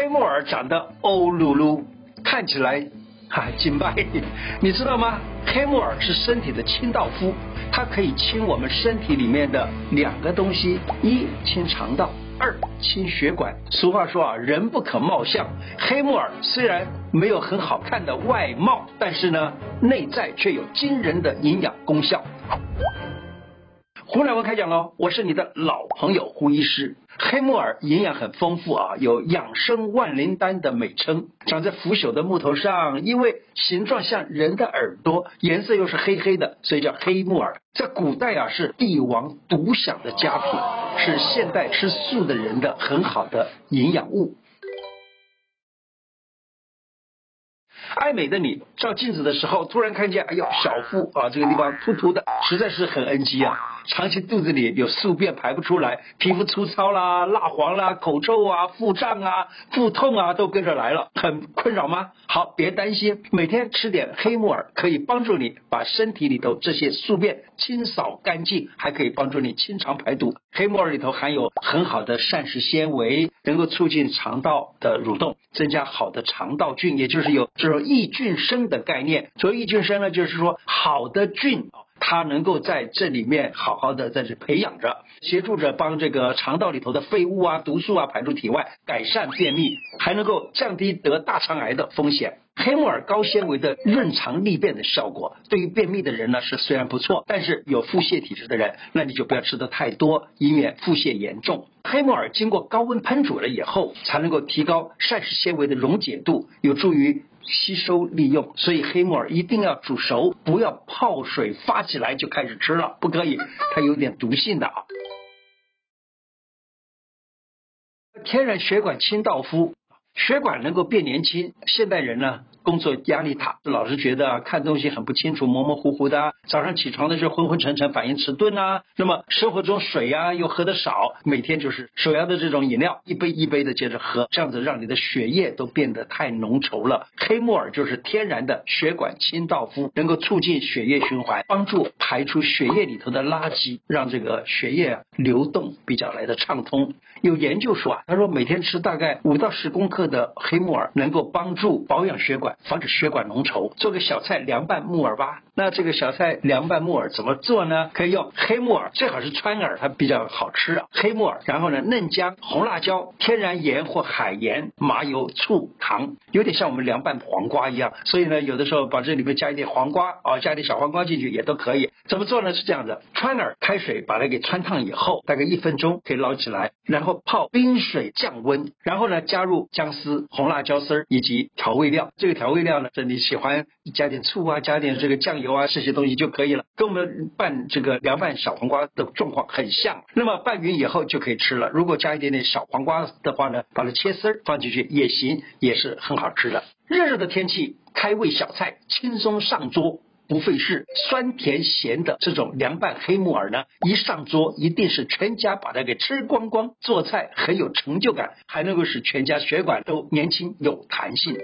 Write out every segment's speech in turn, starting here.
黑木耳长得欧噜噜，看起来哈金拜，你知道吗？黑木耳是身体的清道夫，它可以清我们身体里面的两个东西：一清肠道，二清血管。俗话说啊，人不可貌相。黑木耳虽然没有很好看的外貌，但是呢，内在却有惊人的营养功效。胡乃文开讲喽，我是你的老朋友胡医师。黑木耳营养很丰富啊，有养生万灵丹的美称。长在腐朽的木头上，因为形状像人的耳朵，颜色又是黑黑的，所以叫黑木耳。在古代啊，是帝王独享的佳品，是现代吃素的人的很好的营养物。爱美的你照镜子的时候，突然看见，哎呦，小腹啊，这个地方突突的，实在是很 NG 啊。长期肚子里有宿便排不出来，皮肤粗糙啦、蜡黄啦、口臭啊、腹胀啊、腹痛啊，都跟着来了，很困扰吗？好，别担心，每天吃点黑木耳可以帮助你把身体里头这些宿便清扫干净，还可以帮助你清肠排毒。黑木耳里头含有很好的膳食纤维，能够促进肠道的蠕动，增加好的肠道菌，也就是有这种益菌生的概念。所谓益菌生呢，就是说好的菌。它能够在这里面好好的在这培养着，协助着帮这个肠道里头的废物啊、毒素啊排出体外，改善便秘，还能够降低得大肠癌的风险。黑木耳高纤维的润肠利便的效果，对于便秘的人呢是虽然不错，但是有腹泻体质的人，那你就不要吃得太多，以免腹泻严重。黑木耳经过高温烹煮了以后，才能够提高膳食纤维的溶解度，有助于。吸收利用，所以黑木耳一定要煮熟，不要泡水发起来就开始吃了，不可以，它有点毒性的啊。天然血管清道夫，血管能够变年轻，现代人呢？工作压力大，老是觉得看东西很不清楚，模模糊糊的。早上起床的时候昏昏沉沉，反应迟钝啊。那么生活中水呀、啊、又喝的少，每天就是手摇的这种饮料，一杯一杯的接着喝，这样子让你的血液都变得太浓稠了。黑木耳就是天然的血管清道夫，能够促进血液循环，帮助排出血液里头的垃圾，让这个血液流动比较来的畅通。有研究说啊，他说每天吃大概五到十公克的黑木耳，能够帮助保养血管。防止血管浓稠，做个小菜凉拌木耳吧。那这个小菜凉拌木耳怎么做呢？可以用黑木耳，最好是川耳，它比较好吃啊。黑木耳，然后呢，嫩姜、红辣椒、天然盐或海盐、麻油、醋、糖，有点像我们凉拌黄瓜一样。所以呢，有的时候把这里面加一点黄瓜啊，加一点小黄瓜进去也都可以。怎么做呢？是这样的：川耳开水把它给汆烫以后，大概一分钟可以捞起来，然后泡冰水降温，然后呢，加入姜丝、红辣椒丝以及调味料。这个调味料呢，这你喜欢加点醋啊，加点这个酱油啊，这些东西就可以了。跟我们拌这个凉拌小黄瓜的状况很像。那么拌匀以后就可以吃了。如果加一点点小黄瓜的话呢，把它切丝放进去也行，也是很好吃的。热热的天气，开胃小菜，轻松上桌。不费事，酸甜咸的这种凉拌黑木耳呢，一上桌一定是全家把它给吃光光。做菜很有成就感，还能够使全家血管都年轻有弹性。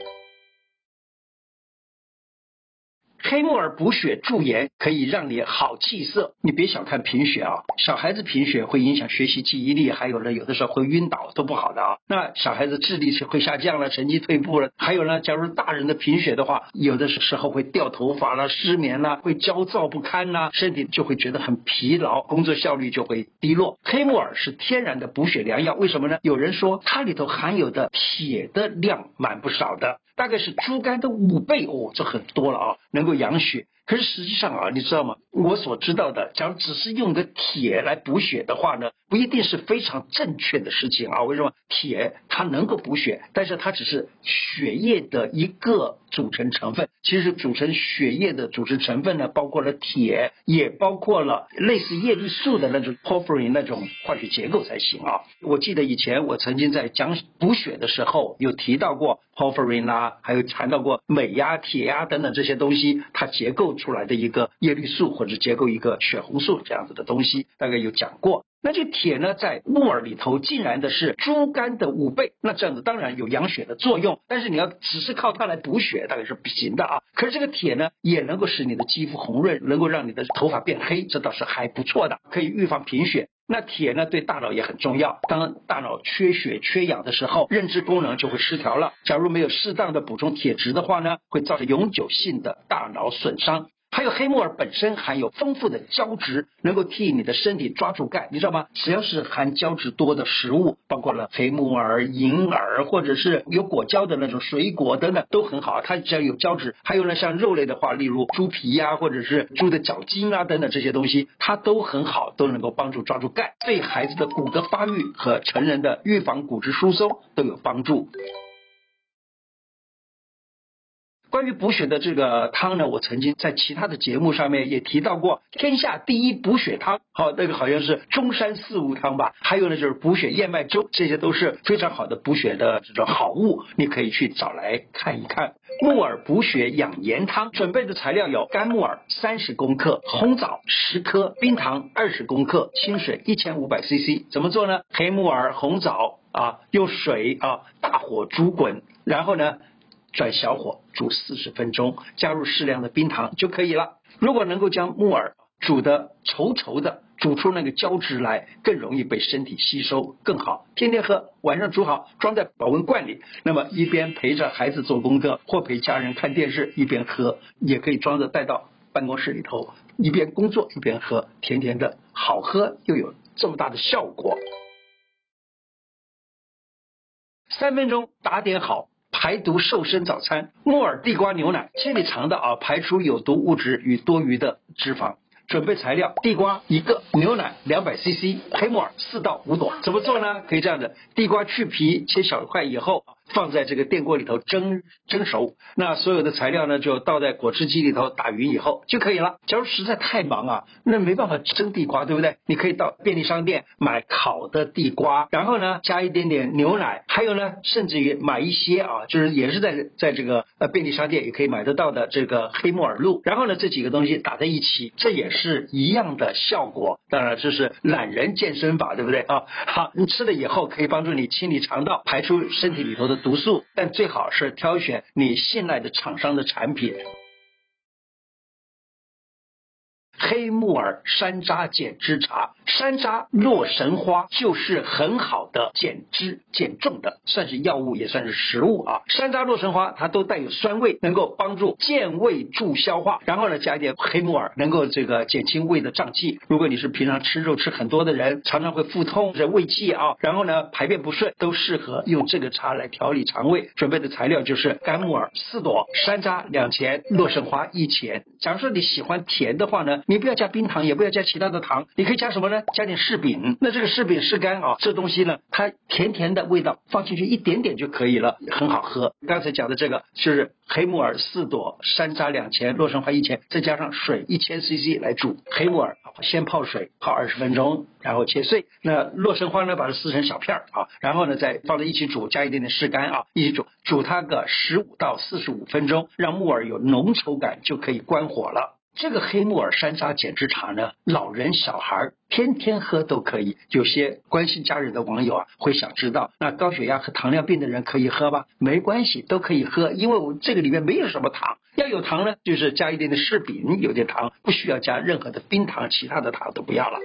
黑木耳补血助颜，可以让你好气色。你别小看贫血啊，小孩子贫血会影响学习记忆力，还有呢，有的时候会晕倒，都不好的啊。那小孩子智力是会下降了，成绩退步了。还有呢，假如大人的贫血的话，有的时候会掉头发了，失眠了，会焦躁不堪呐，身体就会觉得很疲劳，工作效率就会低落。黑木耳是天然的补血良药，为什么呢？有人说它里头含有的铁的量蛮不少的。大概是猪肝的五倍哦，这很多了啊，能够养血。可是实际上啊，你知道吗？我所知道的，假如只是用个铁来补血的话呢，不一定是非常正确的事情啊。为什么？铁它能够补血，但是它只是血液的一个组成成分。其实组成血液的组成成分呢，包括了铁，也包括了类似叶绿素的那种 porphyrin 那种化学结构才行啊。我记得以前我曾经在讲补血的时候，有提到过 porphyrin 啦，还有谈到过镁呀、铁呀等等这些东西，它结构。出来的一个叶绿素或者结构一个血红素这样子的东西，大概有讲过。那这铁呢，在木耳里头竟然的是猪肝的五倍，那这样子当然有养血的作用，但是你要只是靠它来补血，大概是不行的啊。可是这个铁呢，也能够使你的肌肤红润，能够让你的头发变黑，这倒是还不错的，可以预防贫血。那铁呢，对大脑也很重要。当大脑缺血、缺氧的时候，认知功能就会失调了。假如没有适当的补充铁质的话呢，会造成永久性的大脑损伤。还有黑木耳本身含有丰富的胶质，能够替你的身体抓住钙，你知道吗？只要是含胶质多的食物，包括了黑木耳、银耳，或者是有果胶的那种水果等等，都很好。它只要有胶质，还有呢，像肉类的话，例如猪皮呀、啊，或者是猪的脚筋啊等等这些东西，它都很好，都能够帮助抓住钙，对孩子的骨骼发育和成人的预防骨质疏松都有帮助。关于补血的这个汤呢，我曾经在其他的节目上面也提到过，天下第一补血汤，好，那个好像是中山四物汤吧，还有呢就是补血燕麦粥，这些都是非常好的补血的这种好物，你可以去找来看一看。木耳补血养颜汤，准备的材料有干木耳三十公克、红枣十颗、冰糖二十公克、清水一千五百 CC。怎么做呢？黑木耳、红枣啊，用水啊大火煮滚，然后呢。转小火煮四十分钟，加入适量的冰糖就可以了。如果能够将木耳煮得稠稠的，煮出那个胶质来，更容易被身体吸收，更好。天天喝，晚上煮好，装在保温罐里。那么一边陪着孩子做功课，或陪家人看电视，一边喝，也可以装着带到办公室里头，一边工作一边喝，甜甜的，好喝又有这么大的效果。三分钟打点好。排毒瘦身早餐：木耳地瓜牛奶，清理肠道啊，排除有毒物质与多余的脂肪。准备材料：地瓜一个，牛奶两百 CC，黑木耳四到五朵。怎么做呢？可以这样子：地瓜去皮，切小块以后。放在这个电锅里头蒸蒸熟，那所有的材料呢，就倒在果汁机里头打匀以后就可以了。假如实在太忙啊，那没办法蒸地瓜，对不对？你可以到便利商店买烤的地瓜，然后呢加一点点牛奶，还有呢甚至于买一些啊，就是也是在在这个呃便利商店也可以买得到的这个黑木耳露，然后呢这几个东西打在一起，这也是一样的效果。当然这是懒人健身法，对不对啊？好，你吃了以后可以帮助你清理肠道，排出身体里头的。毒素，但最好是挑选你信赖的厂商的产品。黑木耳山楂减脂茶，山楂、洛神花就是很好的减脂减重的，算是药物也算是食物啊。山楂、洛神花它都带有酸味，能够帮助健胃助消化。然后呢，加一点黑木耳，能够这个减轻胃的胀气。如果你是平常吃肉吃很多的人，常常会腹痛、这胃气啊，然后呢排便不顺，都适合用这个茶来调理肠胃。准备的材料就是干木耳四朵，山楂两钱，洛神花一钱。假如说你喜欢甜的话呢，你你不要加冰糖，也不要加其他的糖，你可以加什么呢？加点柿饼。那这个柿饼柿干啊，这东西呢，它甜甜的味道，放进去一点点就可以了，很好喝。刚才讲的这个就是黑木耳四朵，山楂两钱，洛神花一钱，再加上水一千 CC 来煮。黑木耳先泡水泡二十分钟，然后切碎。那洛神花呢，把它撕成小片儿啊，然后呢再放在一起煮，加一点点柿干啊，一起煮，煮它个十五到四十五分钟，让木耳有浓稠感，就可以关火了。这个黑木耳山楂减脂茶呢，老人小孩天天喝都可以。有些关心家人的网友啊，会想知道，那高血压和糖尿病的人可以喝吗？没关系，都可以喝，因为我这个里面没有什么糖。要有糖呢，就是加一点点柿饼，有点糖，不需要加任何的冰糖，其他的糖都不要了。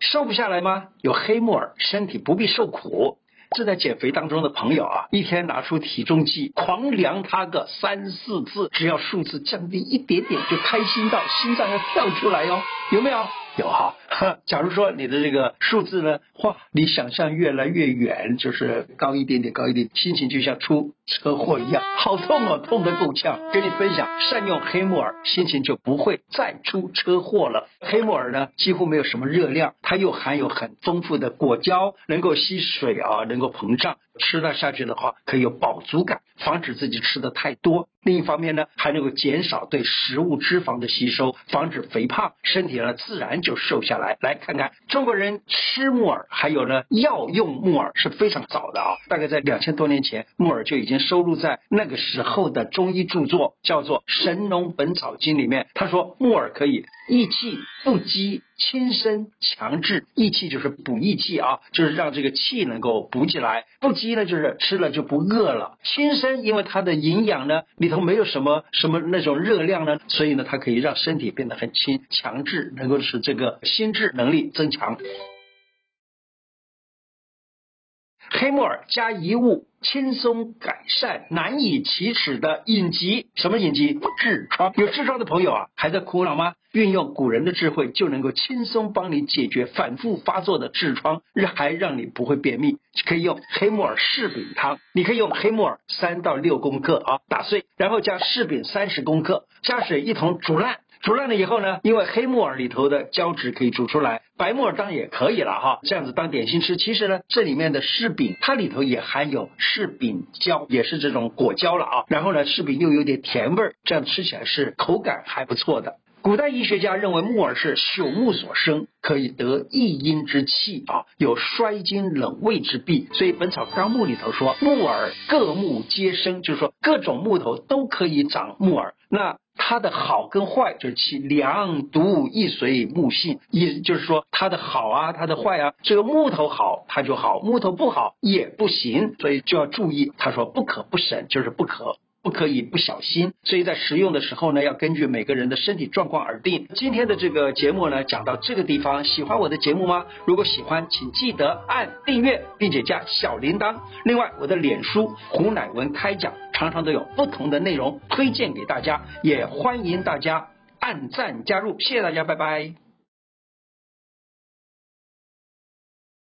瘦不下来吗？有黑木耳，身体不必受苦。正在减肥当中的朋友啊，一天拿出体重计狂量它个三四次，只要数字降低一点点，就开心到心脏要跳出来哟，有没有？有哈，假如说你的这个数字呢，哇，离想象越来越远，就是高一点点，高一点，心情就像出车祸一样，好痛哦，痛得够呛。跟你分享，善用黑木耳，心情就不会再出车祸了。黑木耳呢，几乎没有什么热量，它又含有很丰富的果胶，能够吸水啊，能够膨胀。吃了下去的话，可以有饱足感，防止自己吃的太多。另一方面呢，还能够减少对食物脂肪的吸收，防止肥胖，身体呢自然就瘦下来。来看看中国人吃木耳，还有呢药用木耳是非常早的啊，大概在两千多年前，木耳就已经收录在那个时候的中医著作，叫做《神农本草经》里面。他说木耳可以益气不积，轻身强志。益气就是补益气啊，就是让这个气能够补起来。不积呢，就是吃了就不饿了。轻身，因为它的营养呢里头没有什么什么那种热量呢，所以呢，它可以让身体变得很轻。强志能够使这个心智能力增强。黑木耳加一物，轻松改善难以启齿的隐疾。什么隐疾？痔疮。有痔疮的朋友啊，还在苦恼吗？运用古人的智慧，就能够轻松帮你解决反复发作的痔疮，还让你不会便秘。可以用黑木耳柿饼汤。你可以用黑木耳三到六公克啊，打碎，然后加柿饼三十公克，加水一同煮烂。煮烂了以后呢，因为黑木耳里头的胶质可以煮出来，白木耳当然也可以了哈。这样子当点心吃，其实呢，这里面的柿饼它里头也含有柿饼胶，也是这种果胶了啊。然后呢，柿饼又有点甜味儿，这样吃起来是口感还不错的。古代医学家认为木耳是朽木所生，可以得益阴之气啊，有衰精冷胃之弊。所以《本草纲目》里头说，木耳各木皆生，就是说各种木头都可以长木耳。那它的好跟坏，就是其良毒易随木性，也就是说它的好啊，它的坏啊，这个木头好它就好，木头不好也不行，所以就要注意。他说不可不审，就是不可。不可以不小心，所以在食用的时候呢，要根据每个人的身体状况而定。今天的这个节目呢，讲到这个地方，喜欢我的节目吗？如果喜欢，请记得按订阅，并且加小铃铛。另外，我的脸书胡乃文开讲，常常都有不同的内容推荐给大家，也欢迎大家按赞加入。谢谢大家，拜拜。